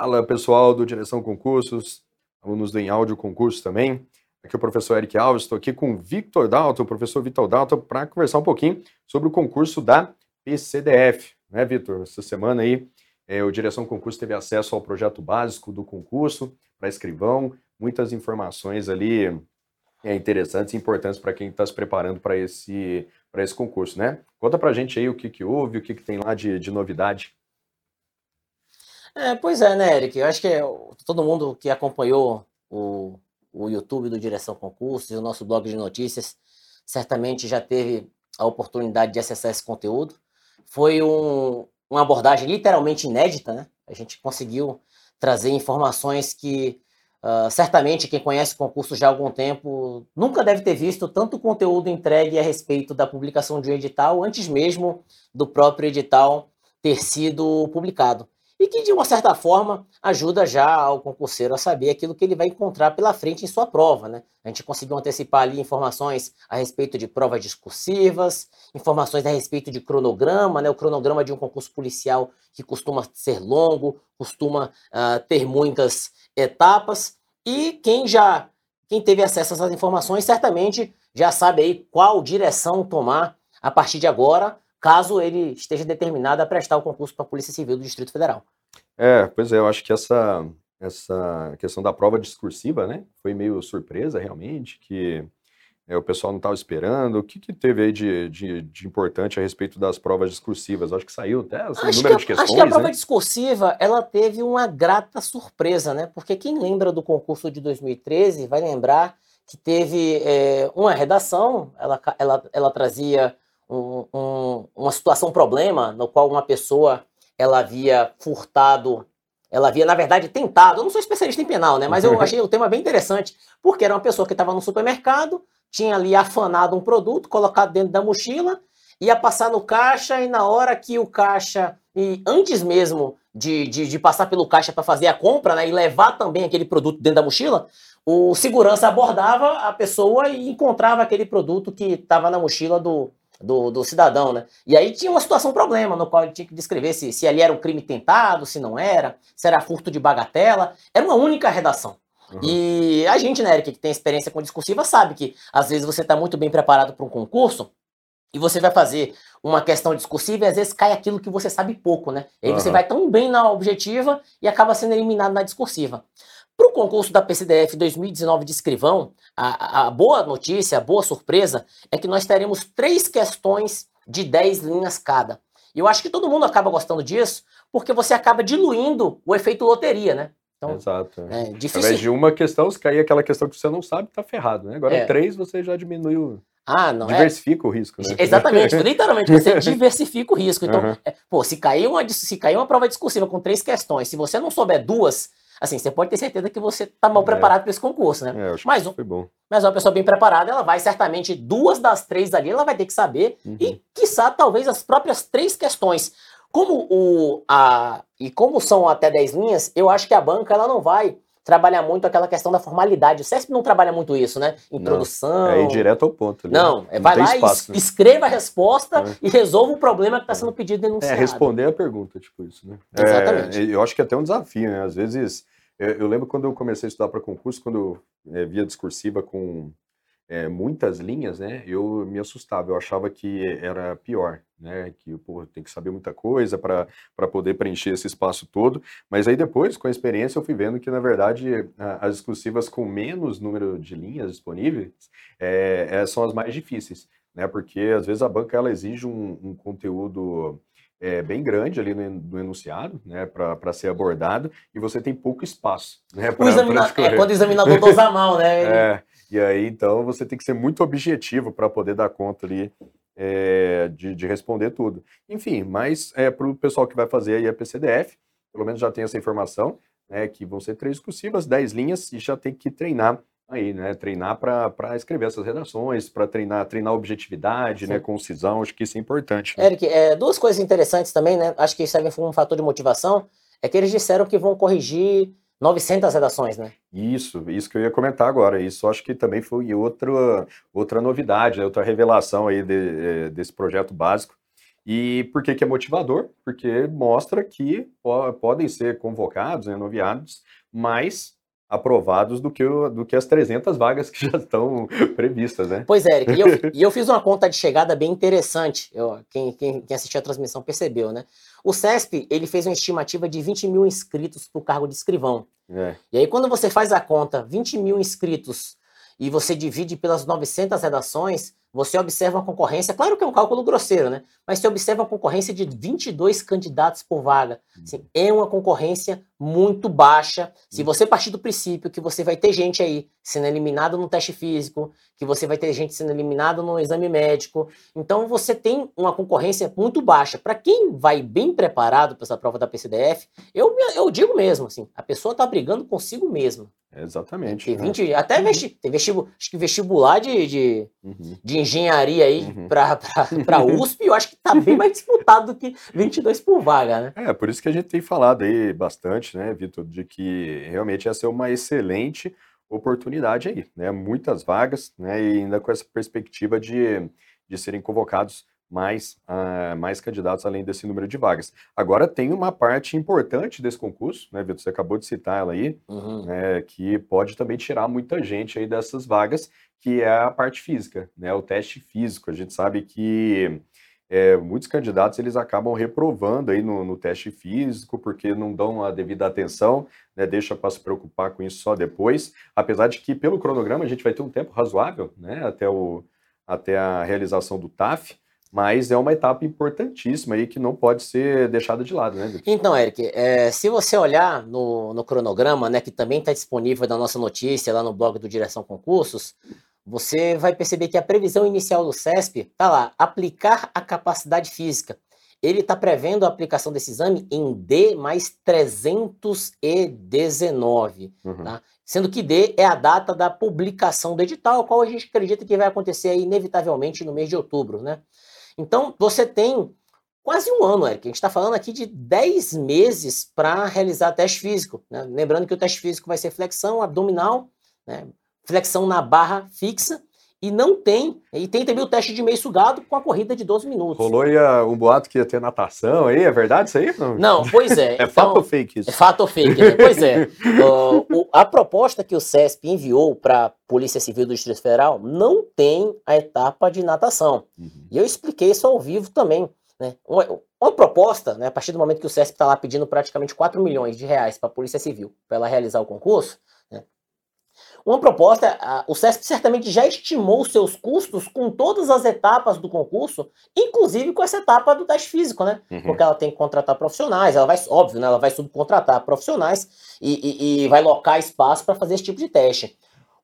Fala pessoal do Direção Concursos, alunos do Em Áudio Concursos também. Aqui é o professor Eric Alves, estou aqui com o Victor Dalton, o professor Victor Dalton, para conversar um pouquinho sobre o concurso da PCDF. Né, Victor? Essa semana aí, é, o Direção Concurso teve acesso ao projeto básico do concurso para escrivão, muitas informações ali é, interessantes e importantes para quem está se preparando para esse, esse concurso, né? Conta para gente aí o que, que houve, o que, que tem lá de, de novidade. É, pois é, né, Eric? Eu acho que todo mundo que acompanhou o, o YouTube do Direção Concursos e o nosso blog de notícias certamente já teve a oportunidade de acessar esse conteúdo. Foi um, uma abordagem literalmente inédita, né? A gente conseguiu trazer informações que uh, certamente quem conhece o concurso já há algum tempo nunca deve ter visto tanto conteúdo entregue a respeito da publicação de um edital antes mesmo do próprio edital ter sido publicado e que, de uma certa forma, ajuda já ao concurseiro a saber aquilo que ele vai encontrar pela frente em sua prova. Né? A gente conseguiu antecipar ali informações a respeito de provas discursivas, informações a respeito de cronograma, né? o cronograma de um concurso policial que costuma ser longo, costuma uh, ter muitas etapas, e quem já quem teve acesso a essas informações certamente já sabe aí qual direção tomar a partir de agora caso ele esteja determinado a prestar o concurso para a Polícia Civil do Distrito Federal. É, pois é, eu acho que essa, essa questão da prova discursiva, né, foi meio surpresa realmente, que é, o pessoal não estava esperando. O que, que teve aí de, de, de, importante a respeito das provas discursivas? Acho que saiu até assim, o número que, de questões. Acho que a prova né? discursiva ela teve uma grata surpresa, né? Porque quem lembra do concurso de 2013 vai lembrar que teve é, uma redação, ela, ela, ela trazia um, um, uma situação problema no qual uma pessoa ela havia furtado, ela havia na verdade tentado. Eu não sou especialista em penal, né? Mas eu achei o tema bem interessante porque era uma pessoa que estava no supermercado, tinha ali afanado um produto, colocado dentro da mochila, ia passar no caixa e na hora que o caixa e antes mesmo de, de, de passar pelo caixa para fazer a compra, né, e levar também aquele produto dentro da mochila, o segurança abordava a pessoa e encontrava aquele produto que estava na mochila do, do, do cidadão, né? E aí tinha uma situação problema no qual ele tinha que descrever se, se ali era um crime tentado, se não era, se era furto de bagatela. Era uma única redação. Uhum. E a gente, né, Eric, que tem experiência com discursiva, sabe que às vezes você está muito bem preparado para um concurso e você vai fazer uma questão discursiva e às vezes cai aquilo que você sabe pouco, né? E aí uhum. você vai tão bem na objetiva e acaba sendo eliminado na discursiva. Para o concurso da PCDF 2019 de escrivão, a, a, boa notícia, a boa surpresa é que nós teremos três questões de 10 linhas cada. E eu acho que todo mundo acaba gostando disso, porque você acaba diluindo o efeito loteria, né? Então, Exato. É difícil. Ao invés de uma questão, se cair aquela questão que você não sabe, tá ferrado, né? Agora, é. três, você já diminuiu. Ah, não é? Diversifica é? o risco, né? Exatamente, literalmente, você diversifica o risco. Então, uhum. é, pô, se cair, uma, se cair uma prova discursiva com três questões, se você não souber duas, assim, você pode ter certeza que você está mal é. preparado para esse concurso, né? É, mas, bom. mas uma pessoa bem preparada, ela vai certamente, duas das três ali, ela vai ter que saber, uhum. e, quiçá, talvez as próprias três questões. Como o. A, e como são até 10 linhas, eu acho que a banca ela não vai trabalhar muito aquela questão da formalidade. O CESP não trabalha muito isso, né? Introdução. Não, é ir direto ao ponto. Né? Não, é, não vai lá espaço, e né? escreva a resposta é. e resolva o problema que está sendo pedido denunciado. É, responder a pergunta, tipo isso, né? Exatamente. É, eu acho que é até um desafio, né? Às vezes eu, eu lembro quando eu comecei a estudar para concurso, quando eu é, via discursiva com é, muitas linhas, né, eu me assustava, eu achava que era pior, né, que pô, tem que saber muita coisa para poder preencher esse espaço todo, mas aí depois, com a experiência, eu fui vendo que, na verdade, as discursivas com menos número de linhas disponíveis é, é, são as mais difíceis, né, porque às vezes a banca ela exige um, um conteúdo é, bem grande ali no, no enunciado, né, para ser abordado, e você tem pouco espaço, né, pra, examina... pra é quando o examinador dosa mal, né? Ele... É, e aí, então, você tem que ser muito objetivo para poder dar conta ali é, de, de, responder tudo. Enfim, mas é, para o pessoal que vai fazer aí a PCDF, pelo menos já tem essa informação, né, que vão ser três discursivas, dez linhas, e já tem que treinar aí, né? Treinar para escrever essas redações, para treinar, treinar objetividade, né? Sim. né? Concisão, acho que isso é importante. Né? Eric, é, duas coisas interessantes também, né? Acho que servem como um fator de motivação, é que eles disseram que vão corrigir 900 redações, né? Isso, isso que eu ia comentar agora. Isso acho que também foi outra, outra novidade, né? outra revelação aí de, eh, desse projeto básico. E por que, que é motivador? Porque mostra que podem ser convocados, né, noviados, mais aprovados do que, o, do que as 300 vagas que já estão previstas, né? Pois é, Eric, e eu, e eu fiz uma conta de chegada bem interessante, eu, quem, quem, quem assistiu a transmissão percebeu, né? O CESP, ele fez uma estimativa de 20 mil inscritos para o cargo de escrivão. É. E aí, quando você faz a conta, 20 mil inscritos, e você divide pelas 900 redações, você observa uma concorrência, claro que é um cálculo grosseiro, né? Mas você observa uma concorrência de 22 candidatos por vaga. Assim, é uma concorrência muito baixa. Se você partir do princípio que você vai ter gente aí sendo eliminado no teste físico, que você vai ter gente sendo eliminado no exame médico, então você tem uma concorrência muito baixa. Para quem vai bem preparado para essa prova da PCDF, eu, eu digo mesmo, assim, a pessoa está brigando consigo mesma. Exatamente. Tem 20, né? Até vesti, tem vestibular, acho que vestibular de, de, uhum. de engenharia aí uhum. para USP, eu acho que está bem mais disputado do que 22 por vaga, né? É, por isso que a gente tem falado aí bastante, né, Vitor, de que realmente ia ser uma excelente oportunidade aí, né? Muitas vagas, né? E ainda com essa perspectiva de, de serem convocados mais, uh, mais candidatos além desse número de vagas. Agora tem uma parte importante desse concurso, né, Vitor? Você acabou de citar ela aí, uhum. né, que pode também tirar muita gente aí dessas vagas, que é a parte física, né? O teste físico. A gente sabe que é, muitos candidatos eles acabam reprovando aí no, no, teste físico porque não dão a devida atenção, né, deixa para se preocupar com isso só depois, apesar de que pelo cronograma a gente vai ter um tempo razoável, né, até, o, até a realização do TAF, mas é uma etapa importantíssima aí que não pode ser deixada de lado, né? Então, Eric, é, se você olhar no, no cronograma, né, que também está disponível na nossa notícia lá no blog do Direção Concursos, você vai perceber que a previsão inicial do CESP está lá, aplicar a capacidade física. Ele está prevendo a aplicação desse exame em D mais 319, uhum. tá? Sendo que D é a data da publicação do edital, qual a gente acredita que vai acontecer aí, inevitavelmente no mês de outubro, né? Então, você tem quase um ano, Eric. A gente está falando aqui de 10 meses para realizar teste físico. Né? Lembrando que o teste físico vai ser flexão abdominal, né? flexão na barra fixa, e não tem. E tem também o teste de meio sugado com a corrida de 12 minutos. Rolou aí um boato que ia ter natação aí, é verdade isso aí? Não, não pois é. é então, fato ou fake isso? É fato ou fake, né? pois é. Uh, a proposta que o CESP enviou para a Polícia Civil do Distrito Federal não tem a etapa de natação. Uhum. E eu expliquei isso ao vivo também. Né? Uma, uma proposta, né, a partir do momento que o CESP está lá pedindo praticamente 4 milhões de reais para a Polícia Civil para ela realizar o concurso, uma proposta, o SESC certamente já estimou seus custos com todas as etapas do concurso, inclusive com essa etapa do teste físico, né? Uhum. Porque ela tem que contratar profissionais, ela vai, óbvio, né? Ela vai subcontratar profissionais e, e, e vai locar espaço para fazer esse tipo de teste.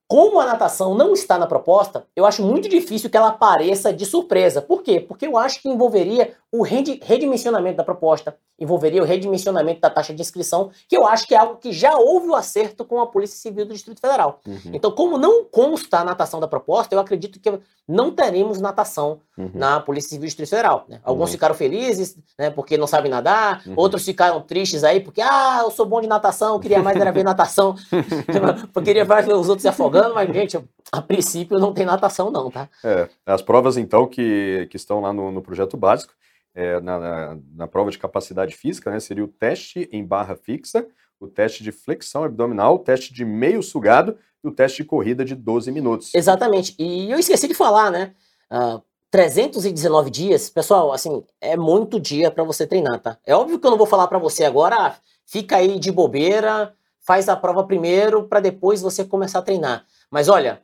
Como a natação não está na proposta, eu acho muito difícil que ela apareça de surpresa. Por quê? Porque eu acho que envolveria o redimensionamento da proposta, envolveria o redimensionamento da taxa de inscrição, que eu acho que é algo que já houve o acerto com a Polícia Civil do Distrito Federal. Uhum. Então, como não consta a natação da proposta, eu acredito que não teremos natação uhum. na Polícia Civil do Distrito Federal. Né? Alguns uhum. ficaram felizes, né, porque não sabem nadar, uhum. outros ficaram tristes aí, porque, ah, eu sou bom de natação, queria mais era ver natação, eu queria ver os outros se afogando, mas, gente, a princípio não tem natação não, tá? É, as provas, então, que, que estão lá no, no projeto básico, é, na, na, na, prova de capacidade física, né, seria o teste em barra fixa, o teste de flexão abdominal, o teste de meio sugado e o teste de corrida de 12 minutos. Exatamente. E eu esqueci de falar, né? Uh, ah, 319 dias, pessoal, assim, é muito dia para você treinar, tá? É óbvio que eu não vou falar para você agora, ah, fica aí de bobeira, faz a prova primeiro para depois você começar a treinar. Mas olha,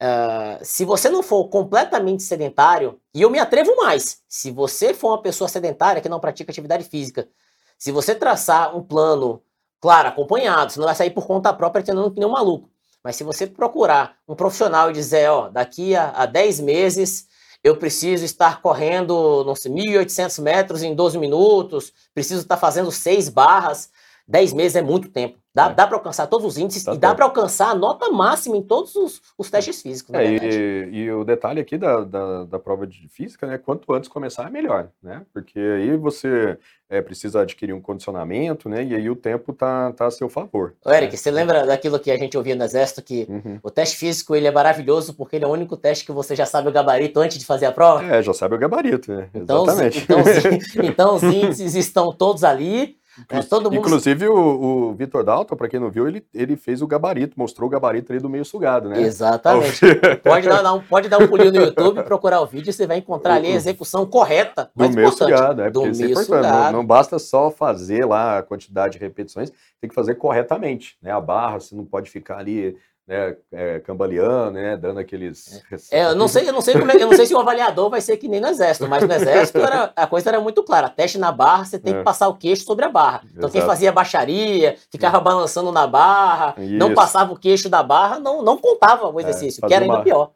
Uh, se você não for completamente sedentário, e eu me atrevo mais, se você for uma pessoa sedentária que não pratica atividade física, se você traçar um plano, claro, acompanhado, você não vai sair por conta própria treinando que nem um maluco, mas se você procurar um profissional e dizer, ó, daqui a, a 10 meses eu preciso estar correndo, não sei, 1.800 metros em 12 minutos, preciso estar fazendo 6 barras, 10 meses é muito tempo. Dá, é. dá para alcançar todos os índices tá e dá para alcançar a nota máxima em todos os, os testes físicos. É, e, e, o detalhe aqui da, da, da, prova de física, né? Quanto antes começar, é melhor, né? Porque aí você é, precisa adquirir um condicionamento, né? E aí o tempo tá, tá a seu favor. Ô, Eric, né? você lembra daquilo que a gente ouvia no Exército, que uhum. o teste físico ele é maravilhoso porque ele é o único teste que você já sabe o gabarito antes de fazer a prova? É, já sabe o gabarito, né? Então, Exatamente. Então, então os índices estão todos ali. É, todo mundo... Inclusive, o, o Vitor Dalton, para quem não viu, ele, ele fez o gabarito, mostrou o gabarito ali do meio sugado, né? Exatamente. pode, dar, um, pode dar um pulinho no YouTube, procurar o vídeo, você vai encontrar ali a execução correta. Do meio sugado, é, do é meio sugado. Não, não, basta só fazer lá a quantidade de repetições, tem que fazer corretamente, né? A barra, você não pode ficar ali né, é, cambaleando, né, dando aqueles. É, eu não sei, eu não sei como é, eu não sei se o avaliador vai ser que nem no exército, mas no exército era, a coisa era muito clara. Teste na barra, você tem é. que passar o queixo sobre a barra. Então Exato. quem fazia baixaria, ficava balançando na barra, Isso. não passava o queixo da barra, não, não contava o é, exercício, que era ainda pior.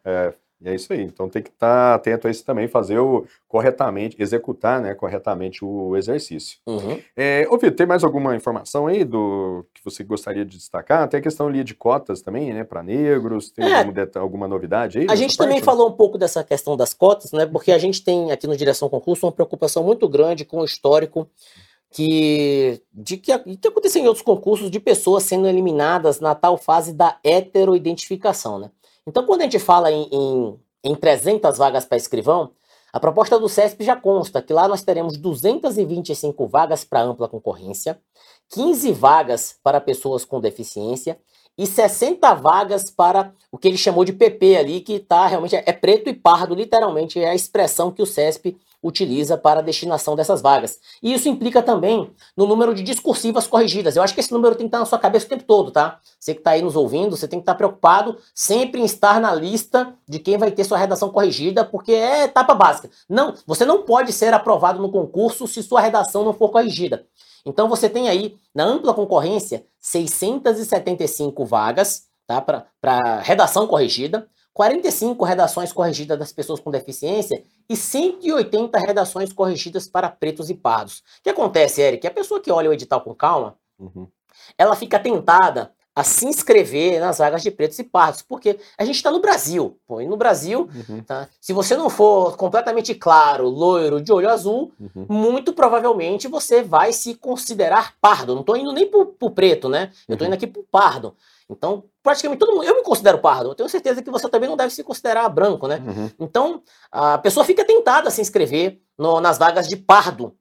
É, e é isso aí. Então tem que estar tá atento a isso também, fazer o corretamente, executar né, corretamente o exercício. Uhum. É, ô, Vitor, tem mais alguma informação aí do que você gostaria de destacar? Tem a questão ali de cotas também, né, para negros. Tem é, algum, alguma novidade aí? A gente também falou um pouco dessa questão das cotas, né? Porque a gente tem aqui no Direção Concurso uma preocupação muito grande com o histórico que de que, que aconteceu em outros concursos de pessoas sendo eliminadas na tal fase da heteroidentificação, né? Então, quando a gente fala em, em, em 300 vagas para escrivão, a proposta do CESP já consta que lá nós teremos 225 vagas para ampla concorrência, 15 vagas para pessoas com deficiência e 60 vagas para o que ele chamou de PP ali, que tá realmente é preto e pardo, literalmente é a expressão que o CESP utiliza para a destinação dessas vagas. E isso implica também no número de discursivas corrigidas. Eu acho que esse número tem que estar na sua cabeça o tempo todo, tá? Você que está aí nos ouvindo, você tem que estar preocupado sempre em estar na lista de quem vai ter sua redação corrigida, porque é etapa básica. Não, você não pode ser aprovado no concurso se sua redação não for corrigida. Então você tem aí, na ampla concorrência, 675 vagas tá, para redação corrigida. 45 redações corrigidas das pessoas com deficiência e 180 redações corrigidas para pretos e pardos. O que acontece, Eric? A pessoa que olha o edital com calma, uhum. ela fica tentada a se inscrever nas vagas de pretos e pardos, porque a gente está no Brasil. Pô, e no Brasil, uhum. tá? se você não for completamente claro, loiro, de olho azul, uhum. muito provavelmente você vai se considerar pardo. Não estou indo nem para o preto, né? Eu estou uhum. indo aqui para o pardo. Então, praticamente todo mundo. Eu me considero pardo. Eu tenho certeza que você também não deve se considerar branco, né? Uhum. Então, a pessoa fica tentada a se inscrever no, nas vagas de pardo.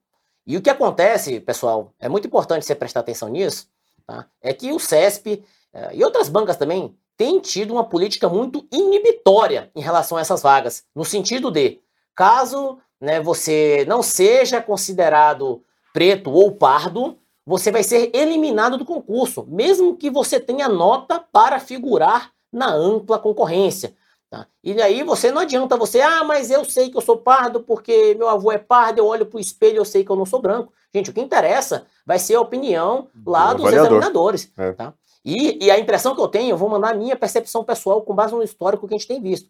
E o que acontece, pessoal, é muito importante você prestar atenção nisso, tá? é que o CESP eh, e outras bancas também têm tido uma política muito inibitória em relação a essas vagas, no sentido de, caso né, você não seja considerado preto ou pardo, você vai ser eliminado do concurso, mesmo que você tenha nota para figurar na ampla concorrência. Tá? E aí você não adianta você, ah, mas eu sei que eu sou pardo porque meu avô é pardo, eu olho para o espelho eu sei que eu não sou branco. Gente, o que interessa vai ser a opinião lá dos examinadores. É. Tá? E, e, a impressão que eu tenho, eu vou mandar a minha percepção pessoal com base no histórico que a gente tem visto.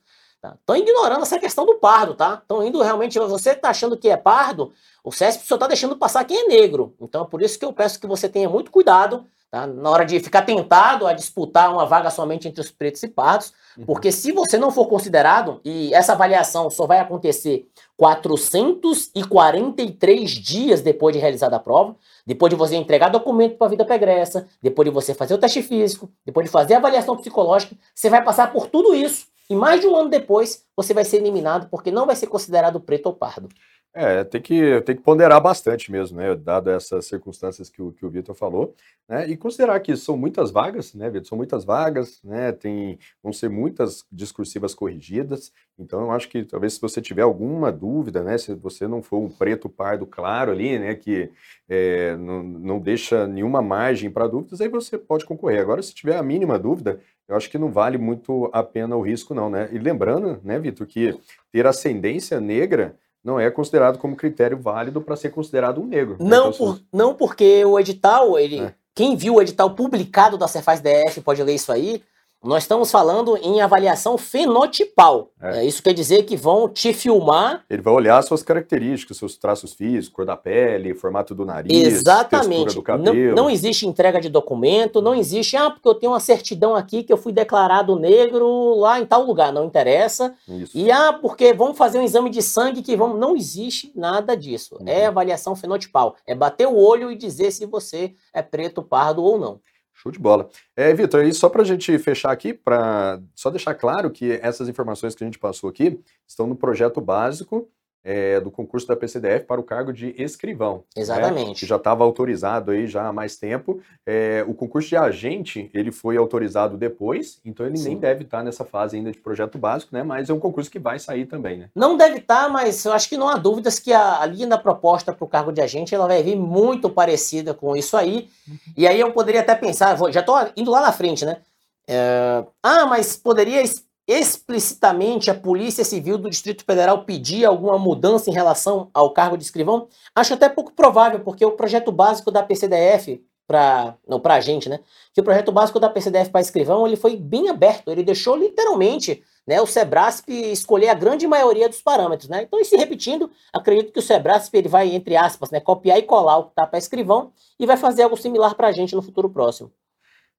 Estão tá? ignorando essa questão do pardo, tá? Estão indo realmente. Você está achando que é pardo, o CESP só está deixando passar quem é negro. Então é por isso que eu peço que você tenha muito cuidado tá? na hora de ficar tentado a disputar uma vaga somente entre os pretos e pardos, uhum. porque se você não for considerado, e essa avaliação só vai acontecer 443 dias depois de realizada a prova, depois de você entregar documento para a vida pregressa, depois de você fazer o teste físico, depois de fazer a avaliação psicológica, você vai passar por tudo isso e mais de um ano depois, você vai ser eliminado porque não vai ser considerado preto ou pardo. É, tem que, tem que ponderar bastante mesmo, né? Dado essas circunstâncias que o, que o Vitor falou, né? E considerar que são muitas vagas, né, Vitor? São muitas vagas, né? Tem, vão ser muitas discursivas corrigidas. Então, eu acho que talvez se você tiver alguma dúvida, né? Se você não for um preto pardo claro ali, né? Que é, não, não deixa nenhuma margem para dúvidas, aí você pode concorrer. Agora, se tiver a mínima dúvida, eu acho que não vale muito a pena o risco, não, né? E lembrando, né, Vitor, que ter ascendência negra não é considerado como critério válido para ser considerado um negro. Né? Não, então, por, não porque o edital, ele, é. quem viu o edital publicado da Cefaz DF pode ler isso aí, nós estamos falando em avaliação fenotipal. É. É, isso quer dizer que vão te filmar Ele vai olhar suas características, seus traços físicos, cor da pele, formato do nariz, textura Exatamente. do Não, cabelo. não existe entrega de documento, não existe, ah, porque eu tenho uma certidão aqui que eu fui declarado negro lá em tal lugar. Não interessa. Isso. E ah, porque vamos fazer um exame de sangue que vamos. Não existe nada disso. Uhum. É avaliação fenotipal. É bater o olho e dizer se você é preto, pardo ou não. Show de bola. É, Vitor, e só para a gente fechar aqui, para só deixar claro que essas informações que a gente passou aqui estão no projeto básico é, do concurso da PCDF para o cargo de escrivão. né, Exatamente. que já estava autorizado aí já há mais tempo. É, o concurso de agente, ele foi autorizado depois, então ele nem Sim. deve estar nessa fase ainda de projeto básico, né? Mas é um concurso que vai sair também, né? Não deve estar, mas eu acho que não há dúvidas que a, a linha da proposta para o cargo de agente ela vai vir muito parecida com isso aí. E aí eu poderia até pensar, vou- já estou indo lá na frente, né? É, ah, mas poderia explicitamente a Polícia Civil do Distrito Federal pedir alguma mudança em relação ao cargo de escrivão? Acho até pouco provável, porque o projeto básico da PCDF para não para a gente, né? Que o projeto básico da PCDF para escrivão ele foi bem aberto, ele deixou literalmente né, o Sebrasp escolher a grande maioria dos parâmetros, né? Então, e se repetindo, acredito que o Sebrasp ele vai, entre aspas, né, copiar e colar o que está para escrivão e vai fazer algo similar para a gente no futuro próximo.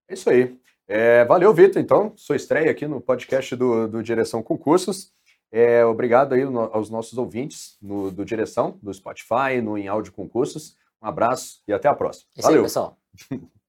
É isso aí. É, valeu, Vitor, então. Sua estreia aqui no podcast do, do Direção Concursos. É, obrigado aí no- aos nossos ouvintes no, do Direção, do Spotify, no Em Áudio Concursos. Um abraço e até a próxima. É isso aí, Valeu. pessoal.